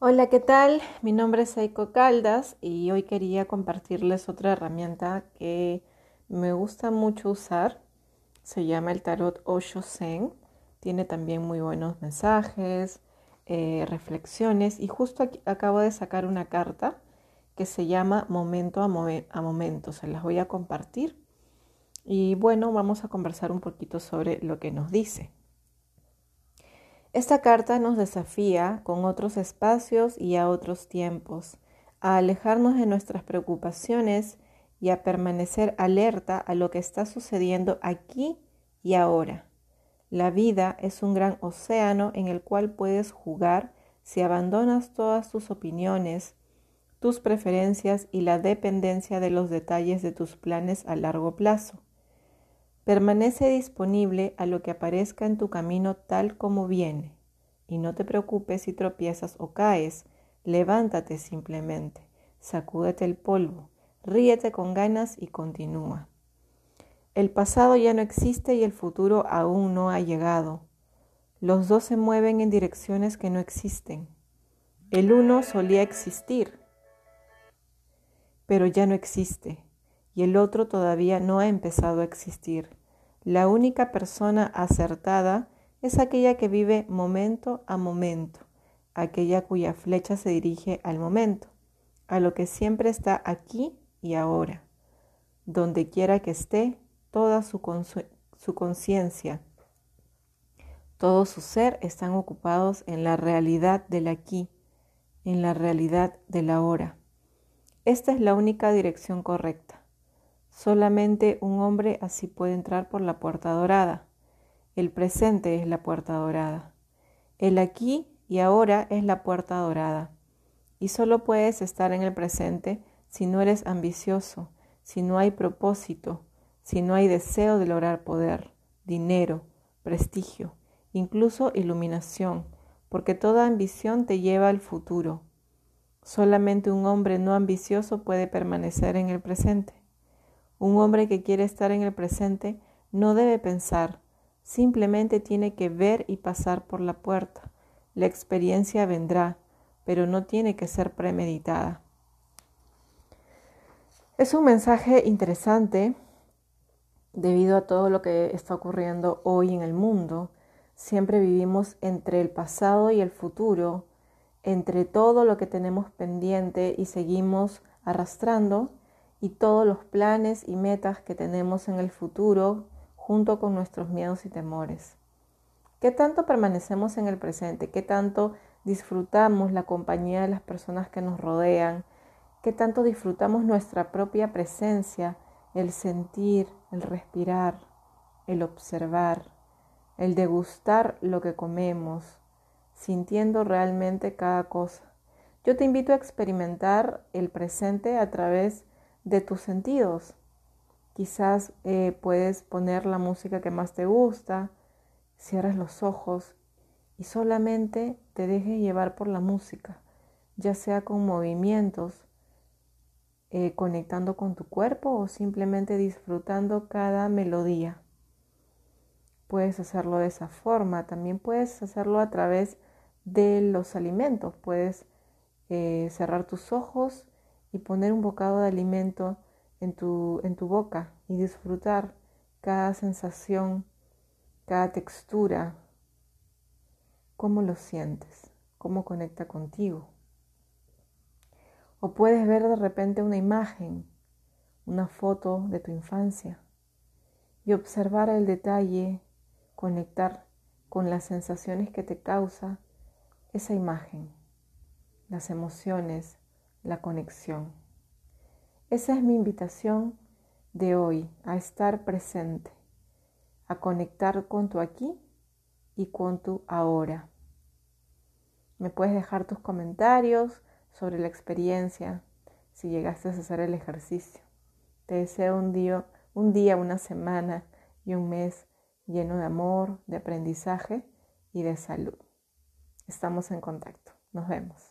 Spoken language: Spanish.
Hola, ¿qué tal? Mi nombre es Aiko Caldas y hoy quería compartirles otra herramienta que me gusta mucho usar. Se llama el tarot Osho Zen. Tiene también muy buenos mensajes, eh, reflexiones y justo aquí acabo de sacar una carta que se llama Momento a, a Momento. Se las voy a compartir y bueno, vamos a conversar un poquito sobre lo que nos dice. Esta carta nos desafía con otros espacios y a otros tiempos, a alejarnos de nuestras preocupaciones y a permanecer alerta a lo que está sucediendo aquí y ahora. La vida es un gran océano en el cual puedes jugar si abandonas todas tus opiniones, tus preferencias y la dependencia de los detalles de tus planes a largo plazo. Permanece disponible a lo que aparezca en tu camino tal como viene. Y no te preocupes si tropiezas o caes. Levántate simplemente, sacúdete el polvo, ríete con ganas y continúa. El pasado ya no existe y el futuro aún no ha llegado. Los dos se mueven en direcciones que no existen. El uno solía existir, pero ya no existe, y el otro todavía no ha empezado a existir. La única persona acertada es aquella que vive momento a momento, aquella cuya flecha se dirige al momento, a lo que siempre está aquí y ahora. Donde quiera que esté, toda su, conciencia, todo su ser están ocupados en la realidad del aquí, en la realidad del ahora. Esta es la única dirección correcta. Solamente un hombre así puede entrar por la puerta dorada. El presente es la puerta dorada. El aquí y ahora es la puerta dorada. Y solo puedes estar en el presente si no eres ambicioso, si no hay propósito, si no hay deseo de lograr poder, dinero, prestigio, incluso iluminación, porque toda ambición te lleva al futuro. Solamente un hombre no ambicioso puede permanecer en el presente. Un hombre que quiere estar en el presente no debe pensar, simplemente tiene que ver y pasar por la puerta. La experiencia vendrá, pero no tiene que ser premeditada. Es un mensaje interesante debido a todo lo que está ocurriendo hoy en el mundo. Siempre vivimos entre el pasado y el futuro, entre todo lo que tenemos pendiente y seguimos arrastrando y todos los planes y metas que tenemos en el futuro junto con nuestros miedos y temores. ¿Qué tanto permanecemos en el presente? ¿Qué tanto disfrutamos la compañía de las personas que nos rodean? ¿Qué tanto disfrutamos nuestra propia presencia, el sentir, el respirar, el observar, el degustar lo que comemos, sintiendo realmente cada cosa? Yo te invito a experimentar el presente a través de tus sentidos. Quizás eh, puedes poner la música que más te gusta, cierras los ojos y solamente te dejes llevar por la música, ya sea con movimientos, eh, conectando con tu cuerpo o simplemente disfrutando cada melodía. Puedes hacerlo de esa forma, también puedes hacerlo a través de los alimentos, puedes eh, cerrar tus ojos y poner un bocado de alimento en tu, en tu boca y disfrutar cada sensación, cada textura, cómo lo sientes, cómo conecta contigo. O puedes ver de repente una imagen, una foto de tu infancia y observar el detalle, conectar con las sensaciones que te causa esa imagen, las emociones, la conexión. Esa es mi invitación de hoy, a estar presente, a conectar con tu aquí y con tu ahora. Me puedes dejar tus comentarios sobre la experiencia si llegaste a hacer el ejercicio. Te deseo un día, un día, una semana y un mes lleno de amor, de aprendizaje y de salud. Estamos en contacto. Nos vemos.